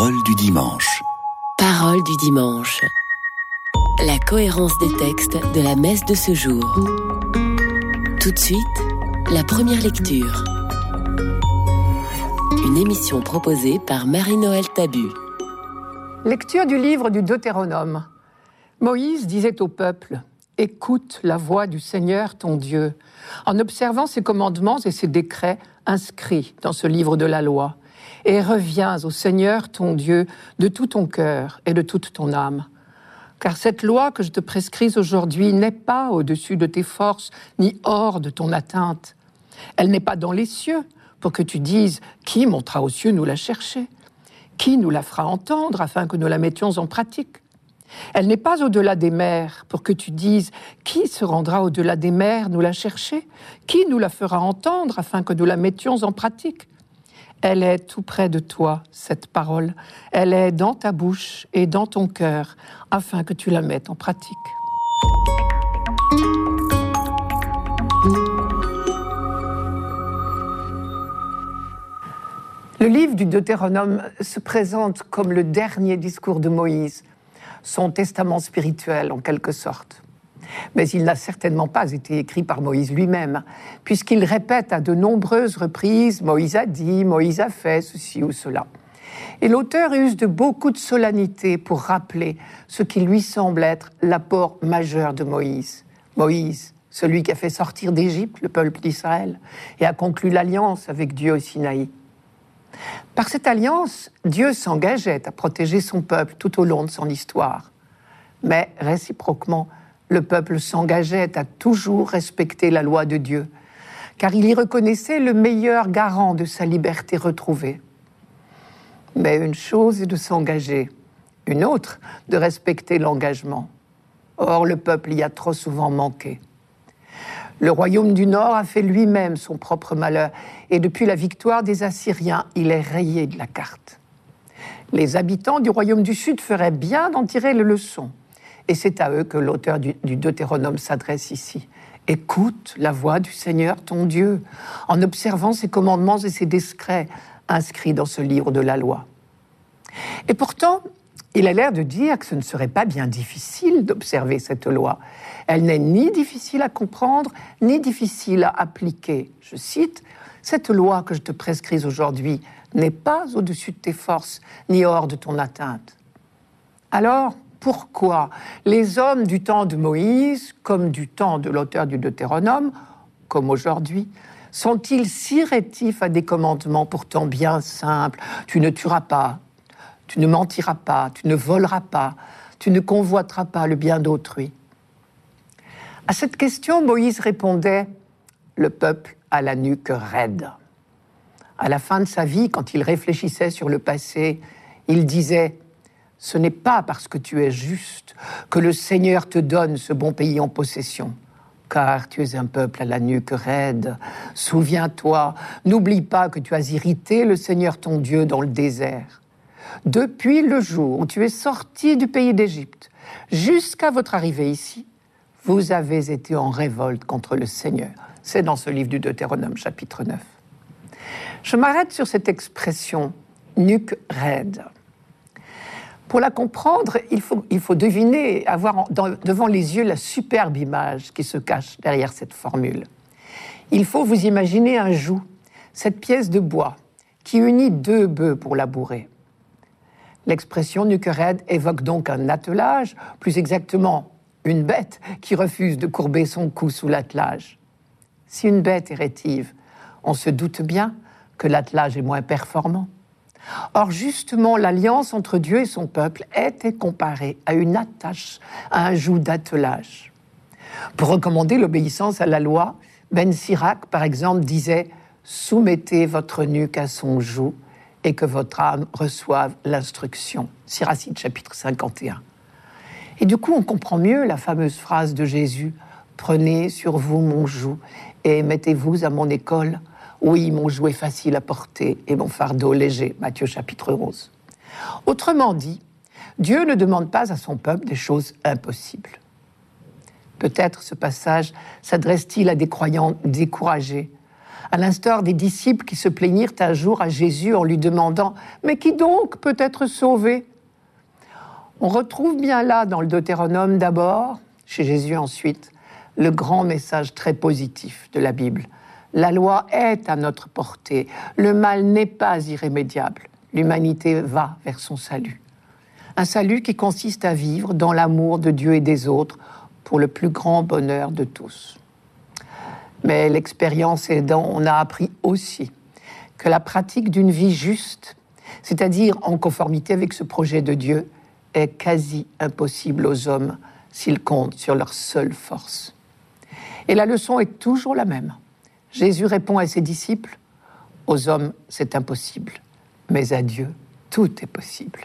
Parole du dimanche. Parole du dimanche. La cohérence des textes de la messe de ce jour. Tout de suite, la première lecture. Une émission proposée par Marie-Noël Tabu. Lecture du livre du Deutéronome. Moïse disait au peuple Écoute la voix du Seigneur ton Dieu, en observant ses commandements et ses décrets inscrits dans ce livre de la loi et reviens au Seigneur ton Dieu de tout ton cœur et de toute ton âme. Car cette loi que je te prescris aujourd'hui n'est pas au-dessus de tes forces, ni hors de ton atteinte. Elle n'est pas dans les cieux, pour que tu dises Qui montera aux cieux nous la chercher Qui nous la fera entendre afin que nous la mettions en pratique? Elle n'est pas au-delà des mers, pour que tu dises Qui se rendra au-delà des mers nous la chercher Qui nous la fera entendre afin que nous la mettions en pratique? Elle est tout près de toi, cette parole. Elle est dans ta bouche et dans ton cœur, afin que tu la mettes en pratique. Le livre du Deutéronome se présente comme le dernier discours de Moïse, son testament spirituel en quelque sorte mais il n'a certainement pas été écrit par Moïse lui-même, puisqu'il répète à de nombreuses reprises Moïse a dit, Moïse a fait ceci ou cela. Et l'auteur use de beaucoup de solennité pour rappeler ce qui lui semble être l'apport majeur de Moïse. Moïse, celui qui a fait sortir d'Égypte le peuple d'Israël et a conclu l'alliance avec Dieu au Sinaï. Par cette alliance, Dieu s'engageait à protéger son peuple tout au long de son histoire. Mais réciproquement, le peuple s'engageait à toujours respecter la loi de Dieu, car il y reconnaissait le meilleur garant de sa liberté retrouvée. Mais une chose est de s'engager, une autre de respecter l'engagement. Or, le peuple y a trop souvent manqué. Le royaume du Nord a fait lui-même son propre malheur, et depuis la victoire des Assyriens, il est rayé de la carte. Les habitants du royaume du Sud feraient bien d'en tirer les leçons. Et c'est à eux que l'auteur du, Deutéronome s'adresse ici. Écoute la voix du Seigneur ton Dieu, en observant ses commandements et ses discrets inscrits dans ce livre de la loi. Et pourtant, il a l'air de dire que ce ne serait pas bien difficile d'observer cette loi. Elle n'est ni difficile à comprendre, ni difficile à appliquer. Je cite, Cette loi que je te prescris aujourd'hui n'est pas au-dessus de tes forces, ni hors de ton atteinte. Alors, pourquoi les hommes du temps de Moïse, comme du temps de l'auteur du Deutéronome, comme aujourd'hui, sont-ils si rétifs à des commandements pourtant bien simples? Tu ne tueras pas, tu ne mentiras pas, tu ne voleras pas, tu ne convoiteras pas le bien d'autrui. À cette question, Moïse répondait Le peuple a la nuque raide. À la fin de sa vie, quand il réfléchissait sur le passé, il disait ce n'est pas parce que tu es juste que le Seigneur te donne ce bon pays en possession, car tu es un peuple à la nuque raide. Souviens-toi, n'oublie pas que tu as irrité le Seigneur ton Dieu dans le désert. Depuis le jour où tu es sorti du pays d'Égypte jusqu'à votre arrivée ici, vous avez été en révolte contre le Seigneur. C'est dans ce livre du Deutéronome chapitre 9. Je m'arrête sur cette expression nuque raide. Pour la comprendre, il faut, deviner, avoir devant les yeux la superbe image qui se cache derrière cette formule. Il faut vous imaginer un joug, cette pièce de bois qui unit deux bœufs pour labourer. L'expression nuquered évoque donc un attelage, plus exactement une bête qui refuse de courber son cou sous l'attelage. Si une bête est rétive, on se doute bien que l'attelage est moins performant. Or, justement, l'alliance entre Dieu et son peuple était comparée à une attache, à un joug d'attelage. Pour recommander l'obéissance à la loi, Ben Sirac, par exemple, disait Soumettez votre nuque à son joug et que votre âme reçoive l'instruction. Siracide, chapitre 51. Et du coup, on comprend mieux la fameuse phrase de Jésus Prenez sur vous mon joug et mettez-vous à mon école oui, mon jouet facile à porter et mon fardeau léger. Matthieu chapitre 11. Autrement dit, Dieu ne demande pas à son peuple des choses impossibles. Peut-être ce passage s'adresse-t-il à des croyants découragés, à l'instar des disciples qui se plaignirent un jour à Jésus en lui demandant ⁇ Mais qui donc peut être sauvé ?⁇ On retrouve bien là, dans le Deutéronome d'abord, chez Jésus ensuite, le grand message très positif de la Bible. La loi est à notre portée, le mal n'est pas irrémédiable, l'humanité va vers son salut. Un salut qui consiste à vivre dans l'amour de Dieu et des autres pour le plus grand bonheur de tous. Mais l'expérience aidant, on a appris aussi que la pratique d'une vie juste, c'est-à-dire en conformité avec ce projet de Dieu, est quasi impossible aux hommes s'ils comptent sur leur seule force. Et la leçon est toujours la même. Jésus répond à ses disciples, aux hommes c'est impossible, mais à Dieu tout est possible.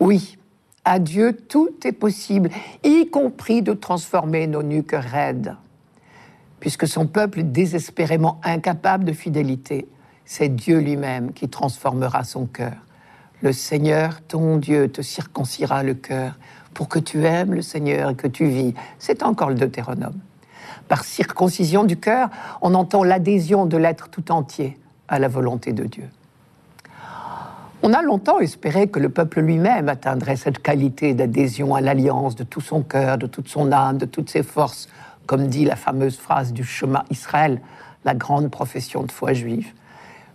Oui, à Dieu tout est possible, y compris de transformer nos nuques raides puisque son peuple est désespérément incapable de fidélité, c'est Dieu lui-même qui transformera son cœur. Le Seigneur, ton Dieu, te circoncira le cœur pour que tu aimes le Seigneur et que tu vis. C'est encore le Deutéronome. Par circoncision du cœur, on entend l'adhésion de l'être tout entier à la volonté de Dieu. On a longtemps espéré que le peuple lui-même atteindrait cette qualité d'adhésion à l'alliance de tout son cœur, de toute son âme, de toutes ses forces, comme dit la fameuse phrase du chemin Israël, la grande profession de foi juive.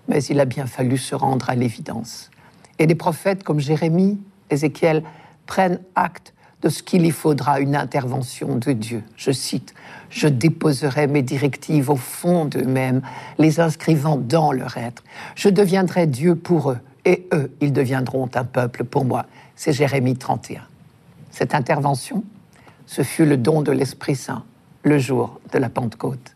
Mais il a bien fallu se rendre à l'évidence. Et des prophètes comme Jérémie, Ézéchiel prennent acte de ce qu'il y faudra une intervention de Dieu. Je cite, Je déposerai mes directives au fond d'eux-mêmes, les inscrivant dans leur être. Je deviendrai Dieu pour eux, et eux, ils deviendront un peuple pour moi. C'est Jérémie 31. Cette intervention, ce fut le don de l'Esprit Saint le jour de la Pentecôte.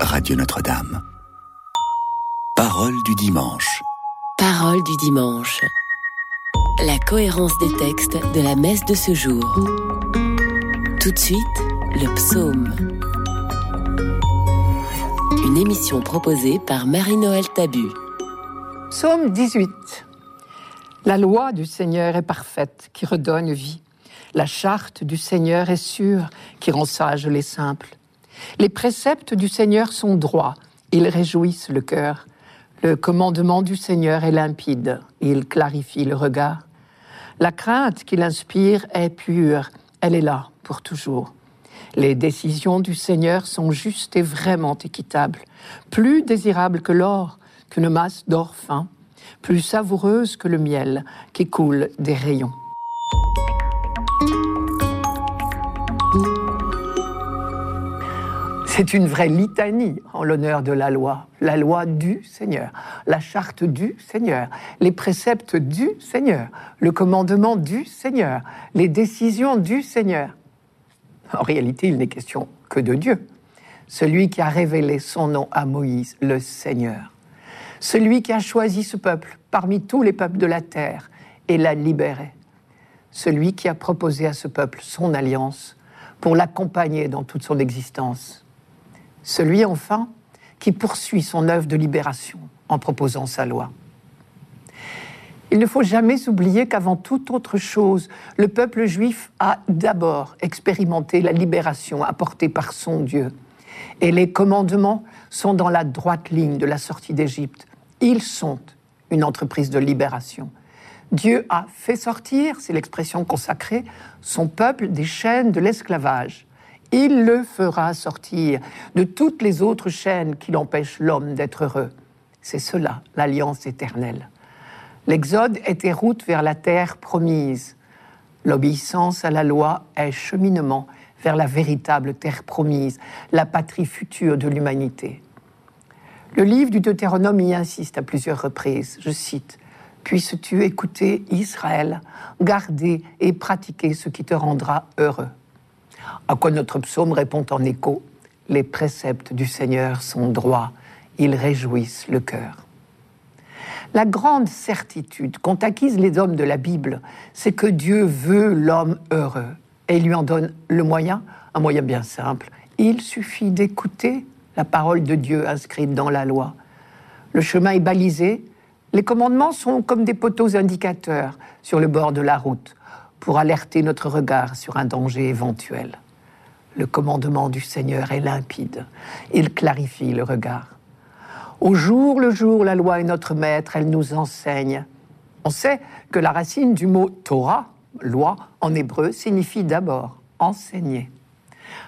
Radio Notre-Dame. Parole du dimanche. Parole du dimanche. La cohérence des textes de la messe de ce jour. Tout de suite, le psaume. Une émission proposée par Marie-Noël Tabu. Psaume 18. La loi du Seigneur est parfaite, qui redonne vie. La charte du Seigneur est sûre, qui rend sages les simples. Les préceptes du Seigneur sont droits, ils réjouissent le cœur. Le commandement du Seigneur est limpide, il clarifie le regard. La crainte qu'il inspire est pure, elle est là pour toujours. Les décisions du Seigneur sont justes et vraiment équitables, plus désirables que l'or, qu'une masse d'or fin plus savoureuse que le miel qui coule des rayons. C'est une vraie litanie en l'honneur de la loi, la loi du Seigneur, la charte du Seigneur, les préceptes du Seigneur, le commandement du Seigneur, les décisions du Seigneur. En réalité, il n'est question que de Dieu, celui qui a révélé son nom à Moïse, le Seigneur. Celui qui a choisi ce peuple parmi tous les peuples de la terre et l'a libéré, celui qui a proposé à ce peuple son alliance pour l'accompagner dans toute son existence, celui enfin qui poursuit son œuvre de libération en proposant sa loi. Il ne faut jamais oublier qu'avant toute autre chose, le peuple juif a d'abord expérimenté la libération apportée par son Dieu. Et les commandements sont dans la droite ligne de la sortie d'Égypte. Ils sont une entreprise de libération. Dieu a fait sortir, c'est l'expression consacrée, son peuple des chaînes de l'esclavage. Il le fera sortir de toutes les autres chaînes qui l'empêchent l'homme d'être heureux. C'est cela, l'alliance éternelle. L'exode était route vers la terre promise. L'obéissance à la loi est cheminement vers la véritable terre promise, la patrie future de l'humanité. Le livre du Deutéronome y insiste à plusieurs reprises. Je cite Puisses-tu écouter Israël, garder et pratiquer ce qui te rendra heureux. À quoi notre psaume répond en écho? Les préceptes du Seigneur sont droits, ils réjouissent le cœur. La grande certitude qu'ont acquise les hommes de la Bible, c'est que Dieu veut l'homme heureux et il lui en donne le moyen, un moyen bien simple. Il suffit d'écouter la parole de Dieu inscrite dans la loi. Le chemin est balisé, les commandements sont comme des poteaux indicateurs sur le bord de la route pour alerter notre regard sur un danger éventuel. Le commandement du Seigneur est limpide. Il clarifie le regard. Au jour le jour, la loi est notre maître, elle nous enseigne. On sait que la racine du mot Torah, loi, en hébreu, signifie d'abord enseigner.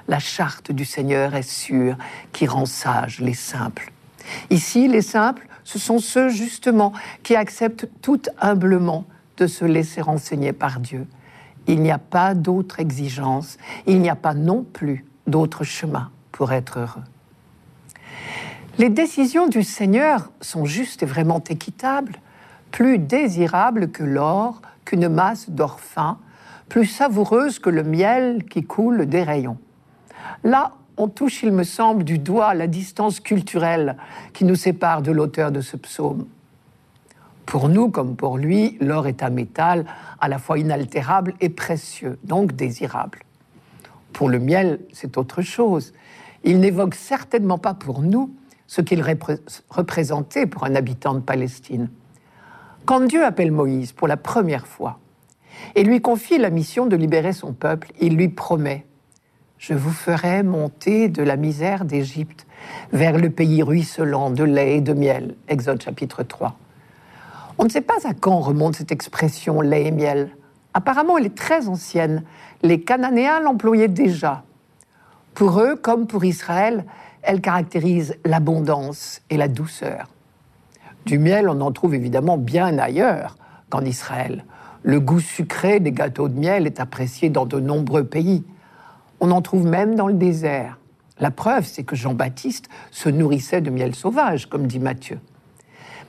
La charte du Seigneur est sûre, qui rend sages les simples. Ici, les simples, ce sont ceux justement qui acceptent tout humblement de se laisser enseigner par Dieu. Il n'y a pas d'autre exigence, il n'y a pas non plus d'autre chemin pour être heureux. Les décisions du Seigneur sont justes et vraiment équitables, plus désirables que l'or, qu'une masse d'or fin, plus savoureuses que le miel qui coule des rayons. Là, on touche, il me semble, du doigt la distance culturelle qui nous sépare de l'auteur de ce psaume. Pour nous, comme pour lui, l'or est un métal à la fois inaltérable et précieux, donc désirable. Pour le miel, c'est autre chose. Il n'évoque certainement pas pour nous ce qu'il représentait pour un habitant de Palestine. Quand Dieu appelle Moïse pour la première fois et lui confie la mission de libérer son peuple, il lui promet Je vous ferai monter de la misère d'Égypte vers le pays ruisselant de lait et de miel. Exode chapitre 3. On ne sait pas à quand remonte cette expression lait et miel. Apparemment, elle est très ancienne. Les Cananéens l'employaient déjà. Pour eux, comme pour Israël, elle caractérise l'abondance et la douceur. Du miel, on en trouve évidemment bien ailleurs qu'en Israël. Le goût sucré des gâteaux de miel est apprécié dans de nombreux pays. On en trouve même dans le désert. La preuve, c'est que Jean-Baptiste se nourrissait de miel sauvage, comme dit Matthieu.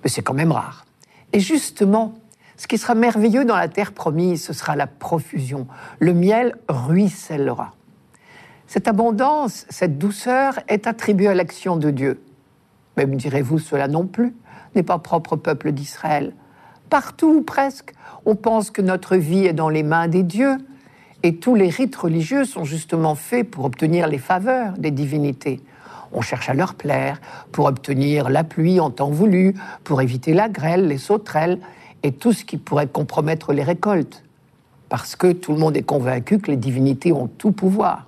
Mais c'est quand même rare. Et justement, ce qui sera merveilleux dans la terre promise, ce sera la profusion. Le miel ruissellera. Cette abondance, cette douceur est attribuée à l'action de Dieu. Même direz-vous, cela non plus n'est pas propre au peuple d'Israël. Partout ou presque, on pense que notre vie est dans les mains des dieux, et tous les rites religieux sont justement faits pour obtenir les faveurs des divinités. On cherche à leur plaire, pour obtenir la pluie en temps voulu, pour éviter la grêle, les sauterelles et tout ce qui pourrait compromettre les récoltes. Parce que tout le monde est convaincu que les divinités ont tout pouvoir.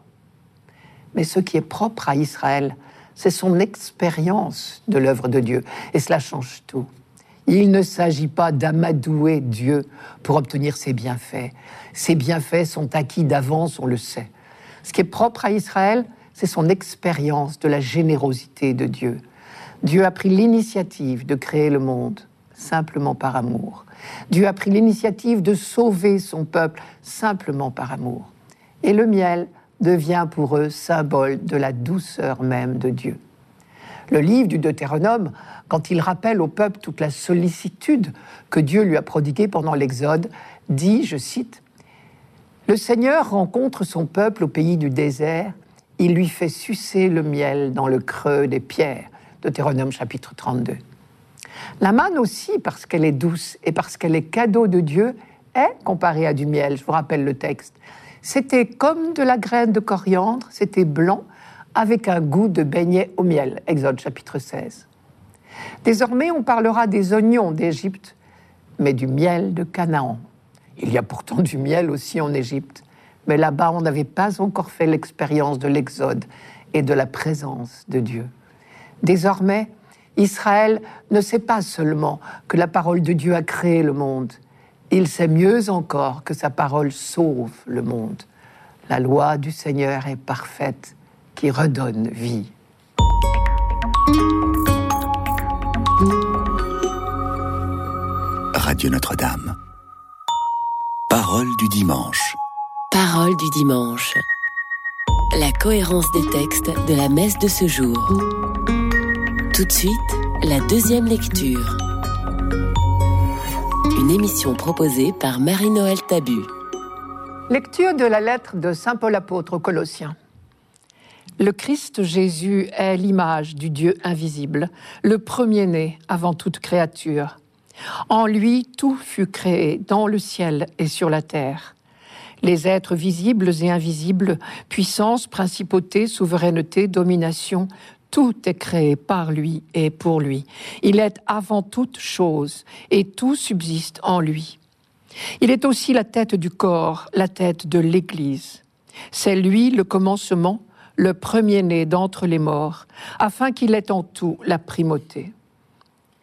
Mais ce qui est propre à Israël, c'est son expérience de l'œuvre de Dieu. Et cela change tout. Il ne s'agit pas d'amadouer Dieu pour obtenir ses bienfaits. Ses bienfaits sont acquis d'avance, on le sait. Ce qui est propre à Israël, c'est son expérience de la générosité de Dieu. Dieu a pris l'initiative de créer le monde simplement par amour. Dieu a pris l'initiative de sauver son peuple simplement par amour. Et le miel devient pour eux symbole de la douceur même de Dieu. Le livre du Deutéronome, quand il rappelle au peuple toute la sollicitude que Dieu lui a prodiguée pendant l'Exode, dit, je cite, Le Seigneur rencontre son peuple au pays du désert il lui fait sucer le miel dans le creux des pierres. Deutéronome chapitre 32. La manne aussi, parce qu'elle est douce et parce qu'elle est cadeau de Dieu, est comparée à du miel. Je vous rappelle le texte. C'était comme de la graine de coriandre, c'était blanc, avec un goût de beignet au miel. Exode chapitre 16. Désormais, on parlera des oignons d'Égypte, mais du miel de Canaan. Il y a pourtant du miel aussi en Égypte mais là-bas, on n'avait pas encore fait l'expérience de l'Exode et de la présence de Dieu. Désormais, Israël ne sait pas seulement que la parole de Dieu a créé le monde, il sait mieux encore que sa parole sauve le monde. La loi du Seigneur est parfaite, qui redonne vie. Radio Notre-Dame. Parole du dimanche. Parole du dimanche. La cohérence des textes de la messe de ce jour. Tout de suite, la deuxième lecture. Une émission proposée par Marie-Noël Tabu. Lecture de la lettre de Saint Paul apôtre aux Colossiens. Le Christ Jésus est l'image du Dieu invisible, le premier-né avant toute créature. En lui, tout fut créé dans le ciel et sur la terre les êtres visibles et invisibles, puissance, principauté, souveraineté, domination, tout est créé par lui et pour lui. Il est avant toute chose et tout subsiste en lui. Il est aussi la tête du corps, la tête de l'Église. C'est lui le commencement, le premier-né d'entre les morts, afin qu'il ait en tout la primauté.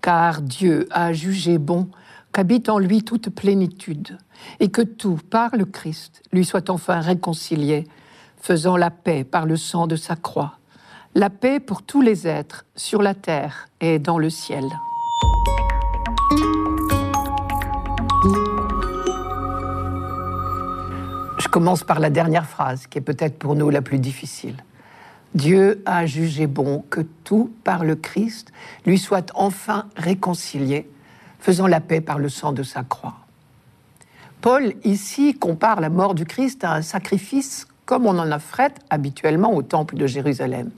Car Dieu a jugé bon qu'habite en lui toute plénitude, et que tout, par le Christ, lui soit enfin réconcilié, faisant la paix par le sang de sa croix, la paix pour tous les êtres sur la terre et dans le ciel. Je commence par la dernière phrase, qui est peut-être pour nous la plus difficile. Dieu a jugé bon que tout, par le Christ, lui soit enfin réconcilié, faisant la paix par le sang de sa croix. Paul, ici, compare la mort du Christ à un sacrifice comme on en offrait habituellement au temple de Jérusalem.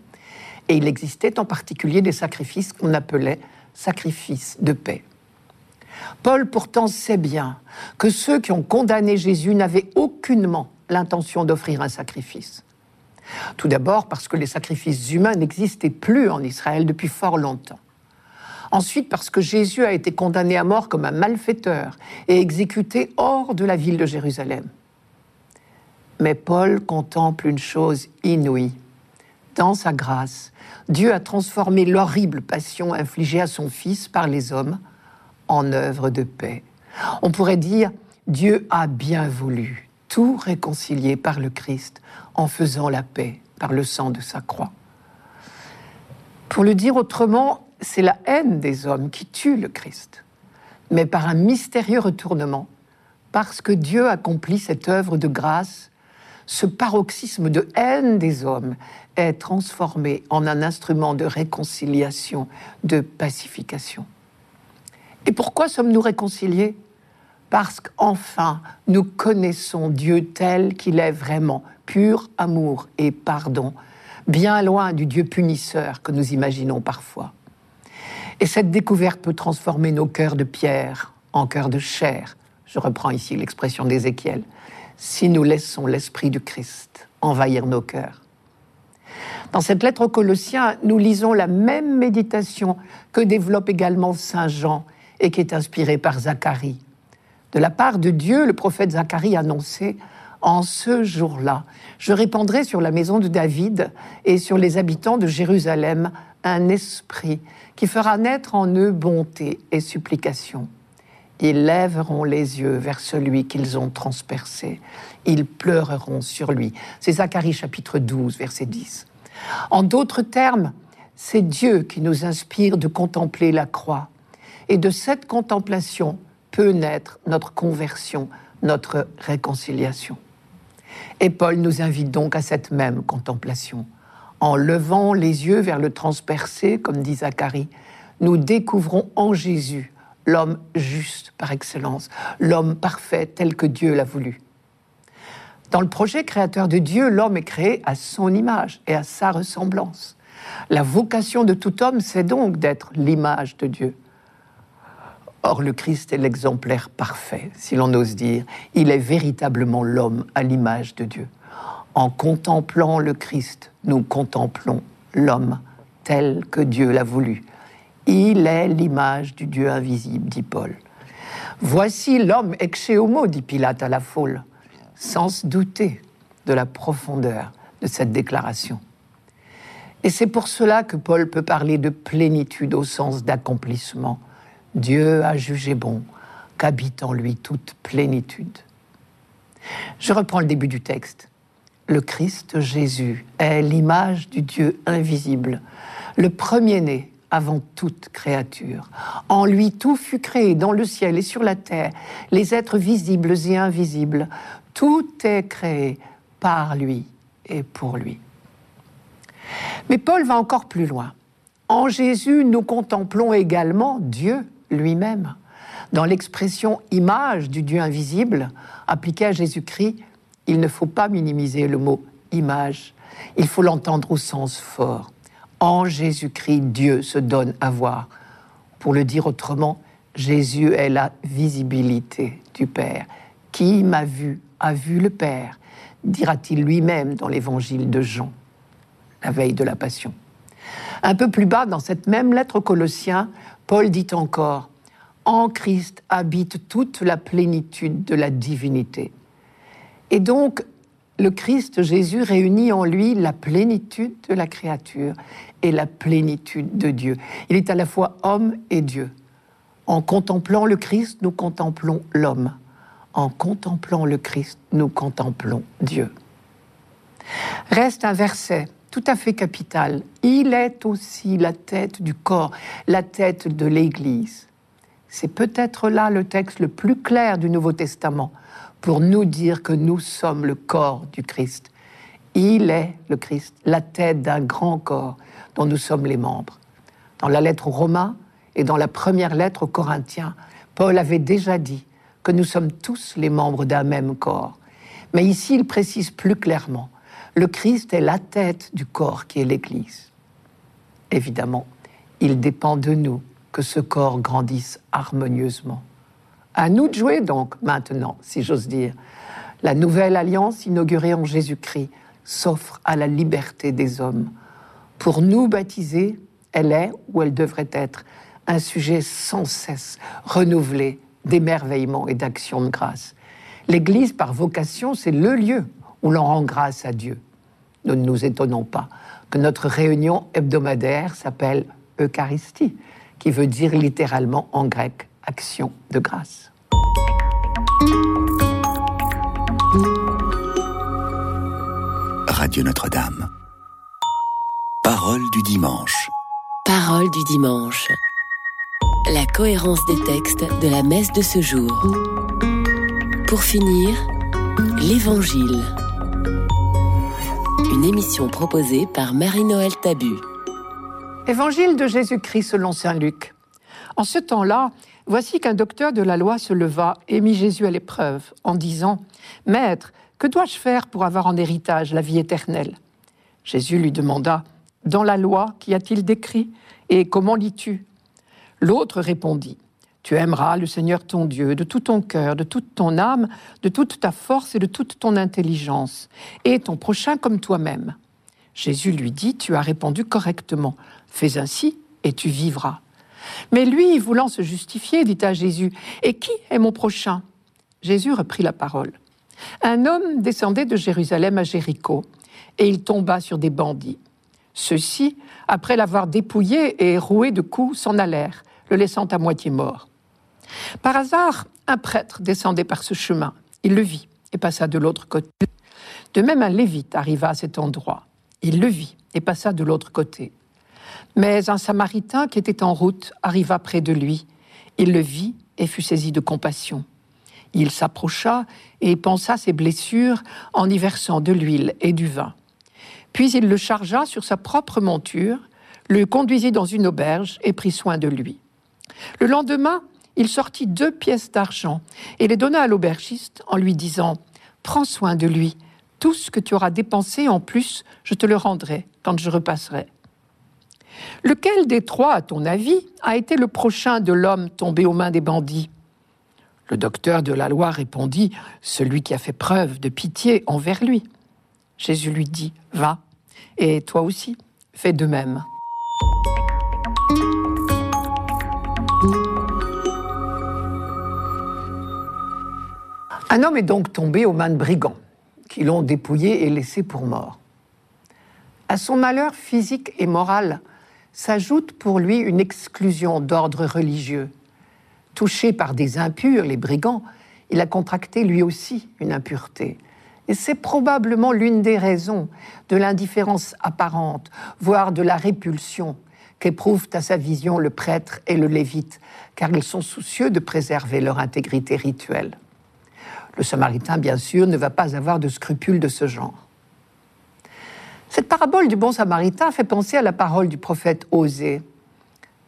Et il existait en particulier des sacrifices qu'on appelait sacrifices de paix. Paul pourtant sait bien que ceux qui ont condamné Jésus n'avaient aucunement l'intention d'offrir un sacrifice. Tout d'abord parce que les sacrifices humains n'existaient plus en Israël depuis fort longtemps. Ensuite parce que Jésus a été condamné à mort comme un malfaiteur et exécuté hors de la ville de Jérusalem. Mais Paul contemple une chose inouïe. Dans sa grâce, Dieu a transformé l'horrible passion infligée à son Fils par les hommes en œuvre de paix. On pourrait dire, Dieu a bien voulu tout réconcilier par le Christ en faisant la paix par le sang de sa croix. Pour le dire autrement, c'est la haine des hommes qui tue le Christ, mais par un mystérieux retournement, parce que Dieu accomplit cette œuvre de grâce, ce paroxysme de haine des hommes est transformé en un instrument de réconciliation, de pacification. Et pourquoi sommes-nous réconciliés? Parce qu'enfin, nous connaissons Dieu tel qu'il est vraiment, pur amour et pardon, bien loin du Dieu punisseur que nous imaginons parfois. Et cette découverte peut transformer nos cœurs de pierre en cœurs de chair. Je reprends ici l'expression d'Ézéchiel. Si nous laissons l'Esprit du Christ envahir nos cœurs. Dans cette lettre aux Colossiens, nous lisons la même méditation que développe également Saint Jean et qui est inspiré par Zacharie. De la part de Dieu, le prophète Zacharie annonçait En ce jour-là, je répandrai sur la maison de David et sur les habitants de Jérusalem un esprit qui fera naître en eux bonté et supplication. Ils lèveront les yeux vers celui qu'ils ont transpercé. Ils pleureront sur lui. C'est Zacharie chapitre 12, verset 10. En d'autres termes, c'est Dieu qui nous inspire de contempler la croix et de cette contemplation peut naître notre conversion, notre réconciliation. Et Paul nous invite donc à cette même contemplation. En levant les yeux vers le transpercé, comme dit Zacharie, nous découvrons en Jésus l'homme juste par excellence, l'homme parfait tel que Dieu l'a voulu. Dans le projet créateur de Dieu, l'homme est créé à son image et à sa ressemblance. La vocation de tout homme, c'est donc d'être l'image de Dieu. Or, le Christ est l'exemplaire parfait, si l'on ose dire. Il est véritablement l'homme à l'image de Dieu. En contemplant le Christ, nous contemplons l'homme tel que Dieu l'a voulu. Il est l'image du Dieu invisible, dit Paul. Voici l'homme ex homo, dit Pilate à la foule, sans se douter de la profondeur de cette déclaration. Et c'est pour cela que Paul peut parler de plénitude au sens d'accomplissement Dieu a jugé bon qu'habite en lui toute plénitude. Je reprends le début du texte. Le Christ Jésus est l'image du Dieu invisible, le premier-né avant toute créature. En lui tout fut créé dans le ciel et sur la terre, les êtres visibles et invisibles. Tout est créé par lui et pour lui. Mais Paul va encore plus loin. En Jésus, nous contemplons également Dieu lui-même. Dans l'expression image du Dieu invisible appliquée à Jésus-Christ, il ne faut pas minimiser le mot image, il faut l'entendre au sens fort. En Jésus-Christ, Dieu se donne à voir. Pour le dire autrement, Jésus est la visibilité du Père. Qui m'a vu a vu le Père, dira-t-il lui-même dans l'évangile de Jean, la veille de la Passion. Un peu plus bas, dans cette même lettre aux Colossiens, Paul dit encore, En Christ habite toute la plénitude de la divinité. Et donc, le Christ Jésus réunit en lui la plénitude de la créature et la plénitude de Dieu. Il est à la fois homme et Dieu. En contemplant le Christ, nous contemplons l'homme. En contemplant le Christ, nous contemplons Dieu. Reste un verset tout à fait capital. Il est aussi la tête du corps, la tête de l'Église. C'est peut-être là le texte le plus clair du Nouveau Testament pour nous dire que nous sommes le corps du Christ. Il est le Christ, la tête d'un grand corps dont nous sommes les membres. Dans la lettre aux Romains et dans la première lettre aux Corinthiens, Paul avait déjà dit que nous sommes tous les membres d'un même corps. Mais ici, il précise plus clairement, le Christ est la tête du corps qui est l'Église. Évidemment, il dépend de nous que ce corps grandisse harmonieusement. À nous de jouer donc maintenant, si j'ose dire. La nouvelle alliance inaugurée en Jésus-Christ s'offre à la liberté des hommes. Pour nous baptiser, elle est, ou elle devrait être, un sujet sans cesse renouvelé d'émerveillement et d'action de grâce. L'Église, par vocation, c'est le lieu où l'on rend grâce à Dieu. Nous ne nous étonnons pas que notre réunion hebdomadaire s'appelle Eucharistie, qui veut dire littéralement en grec action de grâce. Radio Notre-Dame. Parole du dimanche. Parole du dimanche. La cohérence des textes de la messe de ce jour. Pour finir, l'Évangile. Une émission proposée par Marie-Noël Tabu. Évangile de Jésus-Christ selon Saint Luc. En ce temps-là, voici qu'un docteur de la loi se leva et mit Jésus à l'épreuve en disant Maître, que dois-je faire pour avoir en héritage la vie éternelle? Jésus lui demanda Dans la loi, qu'y a-t-il décrit? Et comment lis-tu? L'autre répondit Tu aimeras le Seigneur ton Dieu de tout ton cœur, de toute ton âme, de toute ta force et de toute ton intelligence, et ton prochain comme toi-même. Jésus lui dit Tu as répondu correctement. Fais ainsi et tu vivras. Mais lui, voulant se justifier, dit à Jésus, Et qui est mon prochain? Jésus reprit la parole. Un homme descendait de Jérusalem à Jéricho, et il tomba sur des bandits. Ceux-ci, après l'avoir dépouillé et roué de coups, s'en allèrent, le laissant à moitié mort. Par hasard, un prêtre descendait par ce chemin. Il le vit et passa de l'autre côté. De même, un lévite arriva à cet endroit. Il le vit et passa de l'autre côté. Mais un Samaritain qui était en route arriva près de lui. Il le vit et fut saisi de compassion. Il s'approcha et pansa ses blessures en y versant de l'huile et du vin. Puis il le chargea sur sa propre monture, le conduisit dans une auberge et prit soin de lui. Le lendemain, il sortit deux pièces d'argent et les donna à l'aubergiste en lui disant Prends soin de lui, tout ce que tu auras dépensé en plus, je te le rendrai quand je repasserai. Lequel des trois, à ton avis, a été le prochain de l'homme tombé aux mains des bandits? Le docteur de la loi répondit, Celui qui a fait preuve de pitié envers lui. Jésus lui dit, Va, et toi aussi, fais de même. Un homme est donc tombé aux mains de brigands, qui l'ont dépouillé et laissé pour mort. À son malheur physique et moral s'ajoute pour lui une exclusion d'ordre religieux. Touché par des impurs, les brigands, il a contracté lui aussi une impureté. Et c'est probablement l'une des raisons de l'indifférence apparente, voire de la répulsion qu'éprouvent à sa vision le prêtre et le lévite, car ils sont soucieux de préserver leur intégrité rituelle. Le samaritain, bien sûr, ne va pas avoir de scrupules de ce genre. Cette parabole du bon samaritain fait penser à la parole du prophète Osée.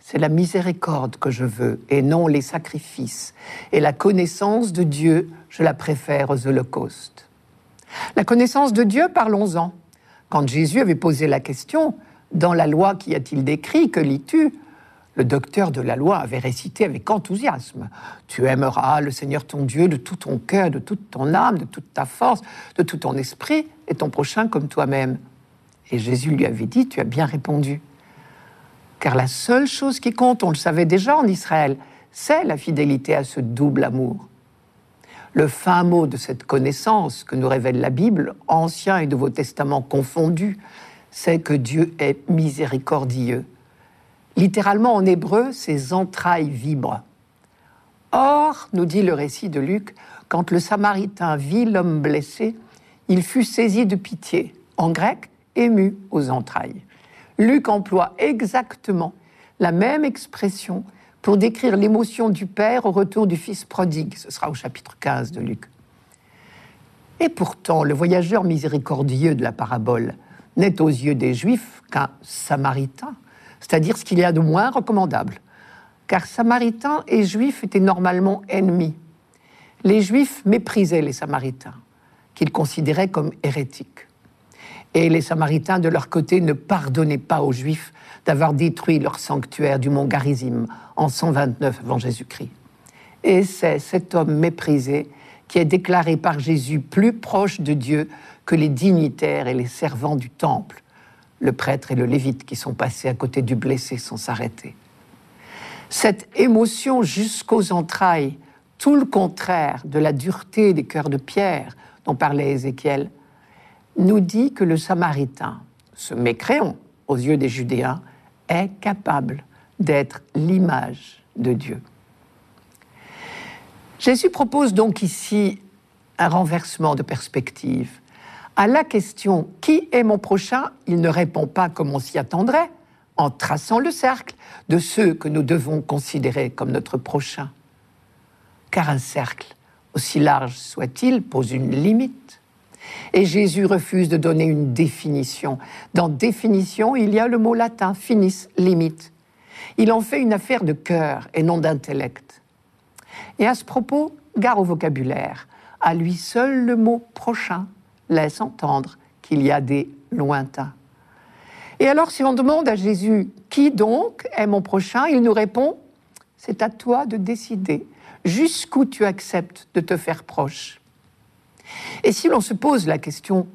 C'est la miséricorde que je veux et non les sacrifices. Et la connaissance de Dieu, je la préfère aux holocaustes. La connaissance de Dieu, parlons-en. Quand Jésus avait posé la question, dans la loi qu'y a-t-il décrit, que lis-tu? Le docteur de la loi avait récité avec enthousiasme Tu aimeras le Seigneur ton Dieu de tout ton cœur, de toute ton âme, de toute ta force, de tout ton esprit, et ton prochain comme toi-même. Et Jésus lui avait dit, tu as bien répondu. Car la seule chose qui compte, on le savait déjà en Israël, c'est la fidélité à ce double amour. Le fin mot de cette connaissance que nous révèle la Bible, Ancien et Nouveau Testament confondus, c'est que Dieu est miséricordieux. Littéralement en hébreu, ses entrailles vibrent. Or, nous dit le récit de Luc, quand le Samaritain vit l'homme blessé, il fut saisi de pitié, en grec, ému aux entrailles. Luc emploie exactement la même expression pour décrire l'émotion du Père au retour du Fils prodigue. Ce sera au chapitre 15 de Luc. Et pourtant, le voyageur miséricordieux de la parabole n'est aux yeux des Juifs qu'un Samaritain, c'est-à-dire ce qu'il y a de moins recommandable. Car Samaritains et Juifs étaient normalement ennemis. Les Juifs méprisaient les Samaritains, qu'ils considéraient comme hérétiques. Et les Samaritains, de leur côté, ne pardonnaient pas aux Juifs d'avoir détruit leur sanctuaire du mont Garizim en 129 avant Jésus-Christ. Et c'est cet homme méprisé qui est déclaré par Jésus plus proche de Dieu que les dignitaires et les servants du temple, le prêtre et le lévite qui sont passés à côté du blessé sans s'arrêter. Cette émotion jusqu'aux entrailles, tout le contraire de la dureté des cœurs de pierre dont parlait Ézéchiel, nous dit que le Samaritain, ce mécréant aux yeux des Judéens, est capable d'être l'image de Dieu. Jésus propose donc ici un renversement de perspective. À la question Qui est mon prochain? Il ne répond pas comme on s'y attendrait, en traçant le cercle de ceux que nous devons considérer comme notre prochain. Car un cercle, aussi large soit-il, pose une limite. Et Jésus refuse de donner une définition. Dans définition, il y a le mot latin finis, limite. Il en fait une affaire de cœur et non d'intellect. Et à ce propos, gare au vocabulaire. À lui seul, le mot prochain laisse entendre qu'il y a des lointains. Et alors, si on demande à Jésus qui donc est mon prochain, il nous répond c'est à toi de décider jusqu'où tu acceptes de te faire proche. Et si l'on se pose la question,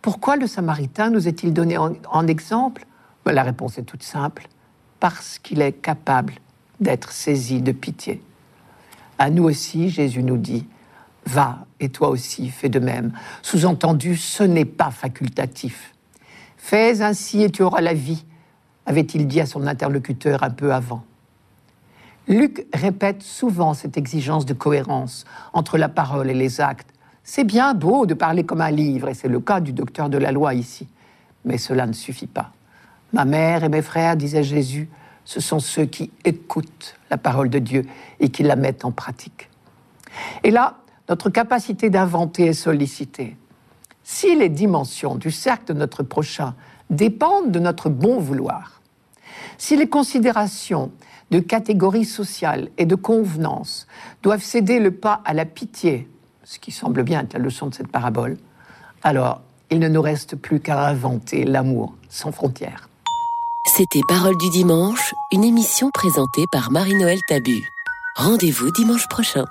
pourquoi le Samaritain nous est-il donné en, exemple? Ben, La réponse est toute simple, parce qu'il est capable d'être saisi de pitié. À nous aussi, Jésus nous dit, va et toi aussi fais de même. Sous-entendu, ce n'est pas facultatif. Fais ainsi et tu auras la vie, avait-il dit à son interlocuteur un peu avant. Luc répète souvent cette exigence de cohérence entre la parole et les actes, c'est bien beau de parler comme un livre, et c'est le cas du docteur de la loi ici, mais cela ne suffit pas. Ma mère et mes frères, disait Jésus, ce sont ceux qui écoutent la parole de Dieu et qui la mettent en pratique. Et là, notre capacité d'inventer est sollicitée. Si les dimensions du cercle de notre prochain dépendent de notre bon vouloir, si les considérations de catégorie sociale et de convenance doivent céder le pas à la pitié ce qui semble bien être la leçon de cette parabole, alors il ne nous reste plus qu'à inventer l'amour sans frontières. C'était Parole du dimanche, une émission présentée par Marie-Noël Tabu. Rendez-vous dimanche prochain.